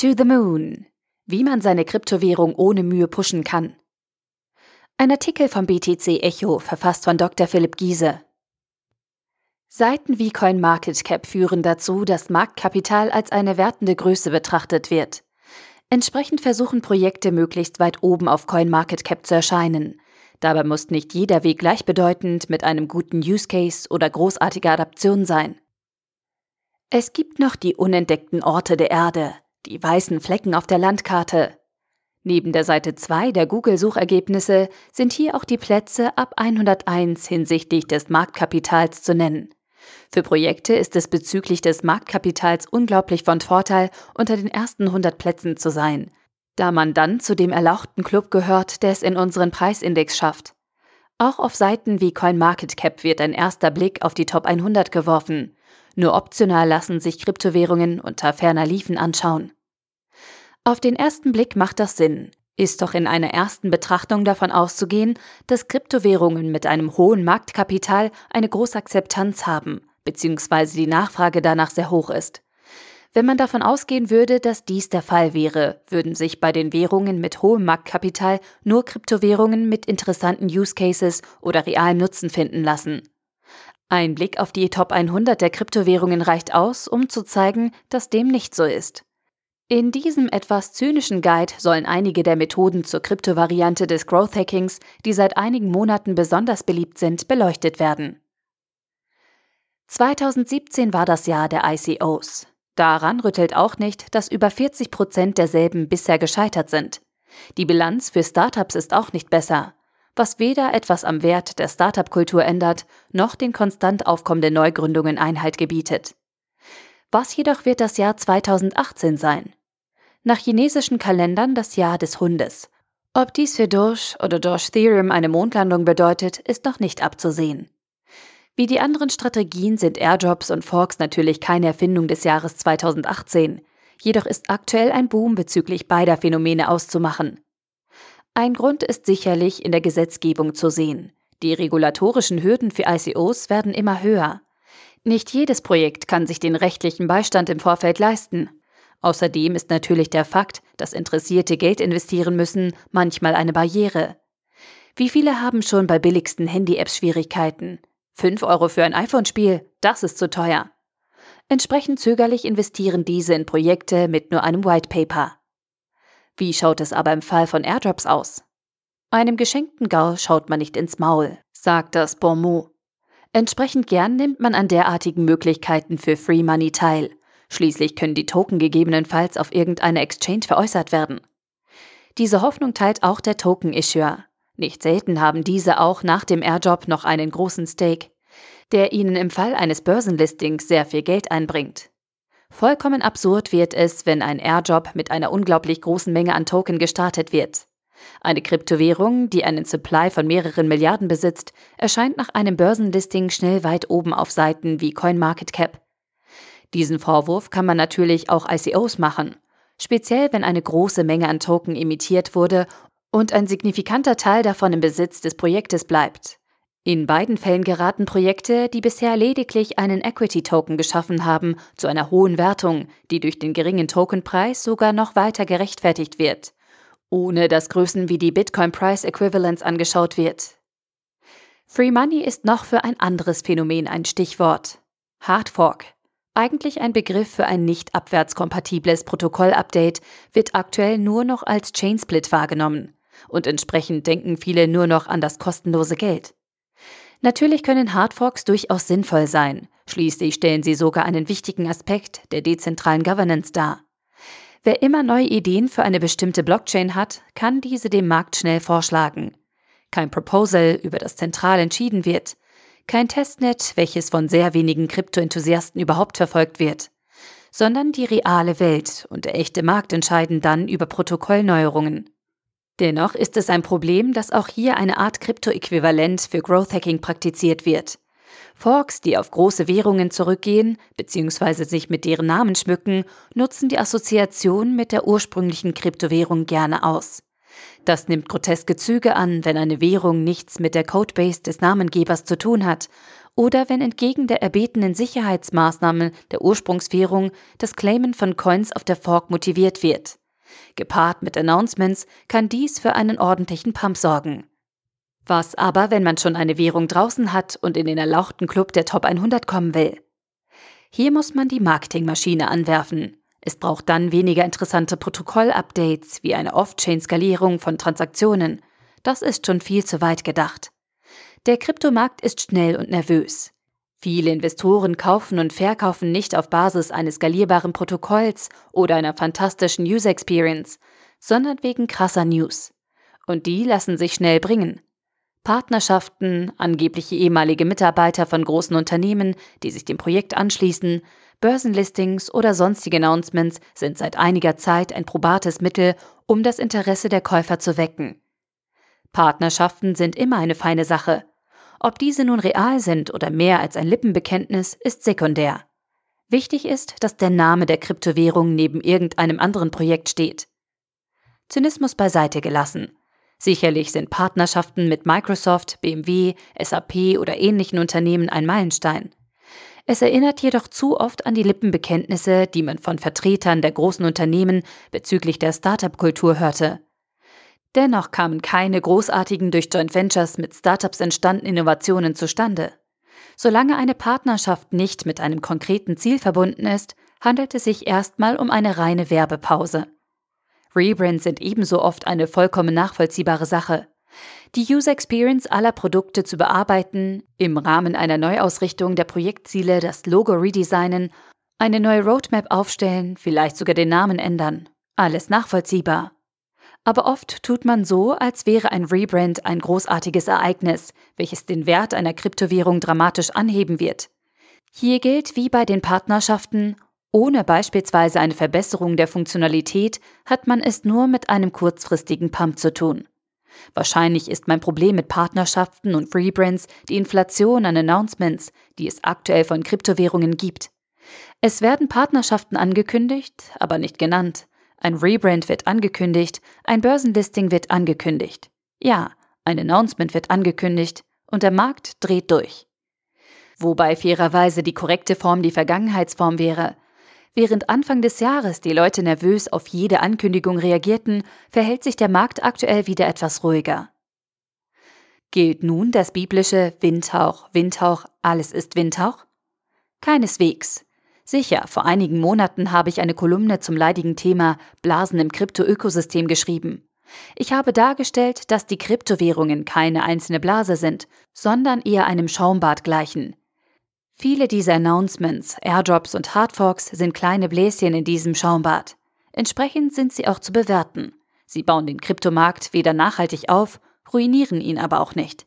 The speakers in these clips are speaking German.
To the Moon. Wie man seine Kryptowährung ohne Mühe pushen kann. Ein Artikel vom BTC Echo, verfasst von Dr. Philipp Giese. Seiten wie CoinMarketCap führen dazu, dass Marktkapital als eine wertende Größe betrachtet wird. Entsprechend versuchen Projekte möglichst weit oben auf CoinMarketCap zu erscheinen. Dabei muss nicht jeder Weg gleichbedeutend mit einem guten Use Case oder großartiger Adaption sein. Es gibt noch die unentdeckten Orte der Erde, die weißen Flecken auf der Landkarte. Neben der Seite 2 der Google-Suchergebnisse sind hier auch die Plätze ab 101 hinsichtlich des Marktkapitals zu nennen. Für Projekte ist es bezüglich des Marktkapitals unglaublich von Vorteil, unter den ersten 100 Plätzen zu sein, da man dann zu dem erlauchten Club gehört, der es in unseren Preisindex schafft. Auch auf Seiten wie CoinMarketCap wird ein erster Blick auf die Top 100 geworfen. Nur optional lassen sich Kryptowährungen unter ferner Liefen anschauen. Auf den ersten Blick macht das Sinn, ist doch in einer ersten Betrachtung davon auszugehen, dass Kryptowährungen mit einem hohen Marktkapital eine große Akzeptanz haben, bzw. die Nachfrage danach sehr hoch ist. Wenn man davon ausgehen würde, dass dies der Fall wäre, würden sich bei den Währungen mit hohem Marktkapital nur Kryptowährungen mit interessanten Use Cases oder realem Nutzen finden lassen. Ein Blick auf die Top 100 der Kryptowährungen reicht aus, um zu zeigen, dass dem nicht so ist. In diesem etwas zynischen Guide sollen einige der Methoden zur Kryptovariante des Growth Hackings, die seit einigen Monaten besonders beliebt sind, beleuchtet werden. 2017 war das Jahr der ICOs. Daran rüttelt auch nicht, dass über 40 Prozent derselben bisher gescheitert sind. Die Bilanz für Startups ist auch nicht besser, was weder etwas am Wert der Startup-Kultur ändert, noch den konstant aufkommenden Neugründungen Einhalt gebietet. Was jedoch wird das Jahr 2018 sein? nach chinesischen Kalendern das Jahr des Hundes. Ob dies für Doge oder Doge Theorem eine Mondlandung bedeutet, ist noch nicht abzusehen. Wie die anderen Strategien sind Airdrops und Forks natürlich keine Erfindung des Jahres 2018, jedoch ist aktuell ein Boom bezüglich beider Phänomene auszumachen. Ein Grund ist sicherlich in der Gesetzgebung zu sehen. Die regulatorischen Hürden für ICOs werden immer höher. Nicht jedes Projekt kann sich den rechtlichen Beistand im Vorfeld leisten. Außerdem ist natürlich der Fakt, dass Interessierte Geld investieren müssen, manchmal eine Barriere. Wie viele haben schon bei billigsten Handy-Apps Schwierigkeiten? 5 Euro für ein iPhone-Spiel, das ist zu teuer. Entsprechend zögerlich investieren diese in Projekte mit nur einem White Paper. Wie schaut es aber im Fall von Airdrops aus? Einem geschenkten Gaul schaut man nicht ins Maul, sagt das Bon mot. Entsprechend gern nimmt man an derartigen Möglichkeiten für Free Money teil. Schließlich können die Token gegebenenfalls auf irgendeiner Exchange veräußert werden. Diese Hoffnung teilt auch der Token-Issuer. Nicht selten haben diese auch nach dem Airjob noch einen großen Stake, der ihnen im Fall eines Börsenlistings sehr viel Geld einbringt. Vollkommen absurd wird es, wenn ein Airjob mit einer unglaublich großen Menge an Token gestartet wird. Eine Kryptowährung, die einen Supply von mehreren Milliarden besitzt, erscheint nach einem Börsenlisting schnell weit oben auf Seiten wie CoinMarketCap. Diesen Vorwurf kann man natürlich auch ICOs machen, speziell wenn eine große Menge an Token emittiert wurde und ein signifikanter Teil davon im Besitz des Projektes bleibt. In beiden Fällen geraten Projekte, die bisher lediglich einen Equity-Token geschaffen haben, zu einer hohen Wertung, die durch den geringen Tokenpreis sogar noch weiter gerechtfertigt wird, ohne dass Größen wie die Bitcoin Price Equivalence angeschaut wird. Free Money ist noch für ein anderes Phänomen ein Stichwort. Hard Fork. Eigentlich ein Begriff für ein nicht abwärtskompatibles Protokoll-Update, wird aktuell nur noch als Chainsplit wahrgenommen. Und entsprechend denken viele nur noch an das kostenlose Geld. Natürlich können Hardforks durchaus sinnvoll sein. Schließlich stellen sie sogar einen wichtigen Aspekt der dezentralen Governance dar. Wer immer neue Ideen für eine bestimmte Blockchain hat, kann diese dem Markt schnell vorschlagen. Kein Proposal, über das zentral entschieden wird, kein Testnet, welches von sehr wenigen Krypto-Enthusiasten überhaupt verfolgt wird, sondern die reale Welt und der echte Markt entscheiden dann über Protokollneuerungen. Dennoch ist es ein Problem, dass auch hier eine Art Krypto-Äquivalent für Growth Hacking praktiziert wird. Forks, die auf große Währungen zurückgehen bzw. sich mit deren Namen schmücken, nutzen die Assoziation mit der ursprünglichen Kryptowährung gerne aus. Das nimmt groteske Züge an, wenn eine Währung nichts mit der Codebase des Namengebers zu tun hat oder wenn entgegen der erbetenen Sicherheitsmaßnahmen der Ursprungswährung das Claimen von Coins auf der Fork motiviert wird. Gepaart mit Announcements kann dies für einen ordentlichen Pump sorgen. Was aber, wenn man schon eine Währung draußen hat und in den erlauchten Club der Top 100 kommen will? Hier muss man die Marketingmaschine anwerfen. Es braucht dann weniger interessante Protokoll-Updates wie eine Off-Chain-Skalierung von Transaktionen. Das ist schon viel zu weit gedacht. Der Kryptomarkt ist schnell und nervös. Viele Investoren kaufen und verkaufen nicht auf Basis eines skalierbaren Protokolls oder einer fantastischen User Experience, sondern wegen krasser News. Und die lassen sich schnell bringen. Partnerschaften, angebliche ehemalige Mitarbeiter von großen Unternehmen, die sich dem Projekt anschließen, Börsenlistings oder sonstige Announcements sind seit einiger Zeit ein probates Mittel, um das Interesse der Käufer zu wecken. Partnerschaften sind immer eine feine Sache. Ob diese nun real sind oder mehr als ein Lippenbekenntnis, ist sekundär. Wichtig ist, dass der Name der Kryptowährung neben irgendeinem anderen Projekt steht. Zynismus beiseite gelassen. Sicherlich sind Partnerschaften mit Microsoft, BMW, SAP oder ähnlichen Unternehmen ein Meilenstein. Es erinnert jedoch zu oft an die Lippenbekenntnisse, die man von Vertretern der großen Unternehmen bezüglich der Startup-Kultur hörte. Dennoch kamen keine großartigen durch Joint Ventures mit Startups entstandenen Innovationen zustande. Solange eine Partnerschaft nicht mit einem konkreten Ziel verbunden ist, handelt es sich erstmal um eine reine Werbepause. Rebrands sind ebenso oft eine vollkommen nachvollziehbare Sache die User Experience aller Produkte zu bearbeiten, im Rahmen einer Neuausrichtung der Projektziele das Logo redesignen, eine neue Roadmap aufstellen, vielleicht sogar den Namen ändern. Alles nachvollziehbar. Aber oft tut man so, als wäre ein Rebrand ein großartiges Ereignis, welches den Wert einer Kryptowährung dramatisch anheben wird. Hier gilt wie bei den Partnerschaften, ohne beispielsweise eine Verbesserung der Funktionalität hat man es nur mit einem kurzfristigen Pump zu tun. Wahrscheinlich ist mein Problem mit Partnerschaften und Rebrands die Inflation an Announcements, die es aktuell von Kryptowährungen gibt. Es werden Partnerschaften angekündigt, aber nicht genannt. Ein Rebrand wird angekündigt, ein Börsenlisting wird angekündigt. Ja, ein Announcement wird angekündigt und der Markt dreht durch. Wobei fairerweise die korrekte Form die Vergangenheitsform wäre, Während Anfang des Jahres die Leute nervös auf jede Ankündigung reagierten, verhält sich der Markt aktuell wieder etwas ruhiger. Gilt nun das biblische Windhauch, Windhauch, alles ist Windhauch? Keineswegs. Sicher, vor einigen Monaten habe ich eine Kolumne zum leidigen Thema Blasen im Kryptoökosystem geschrieben. Ich habe dargestellt, dass die Kryptowährungen keine einzelne Blase sind, sondern eher einem Schaumbad gleichen, Viele dieser Announcements, Airdrops und Hardforks sind kleine Bläschen in diesem Schaumbad. Entsprechend sind sie auch zu bewerten. Sie bauen den Kryptomarkt weder nachhaltig auf, ruinieren ihn aber auch nicht.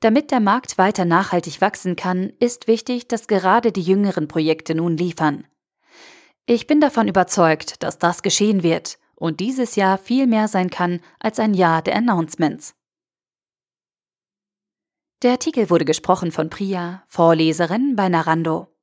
Damit der Markt weiter nachhaltig wachsen kann, ist wichtig, dass gerade die jüngeren Projekte nun liefern. Ich bin davon überzeugt, dass das geschehen wird und dieses Jahr viel mehr sein kann als ein Jahr der Announcements. Der Artikel wurde gesprochen von Priya, Vorleserin bei Narando.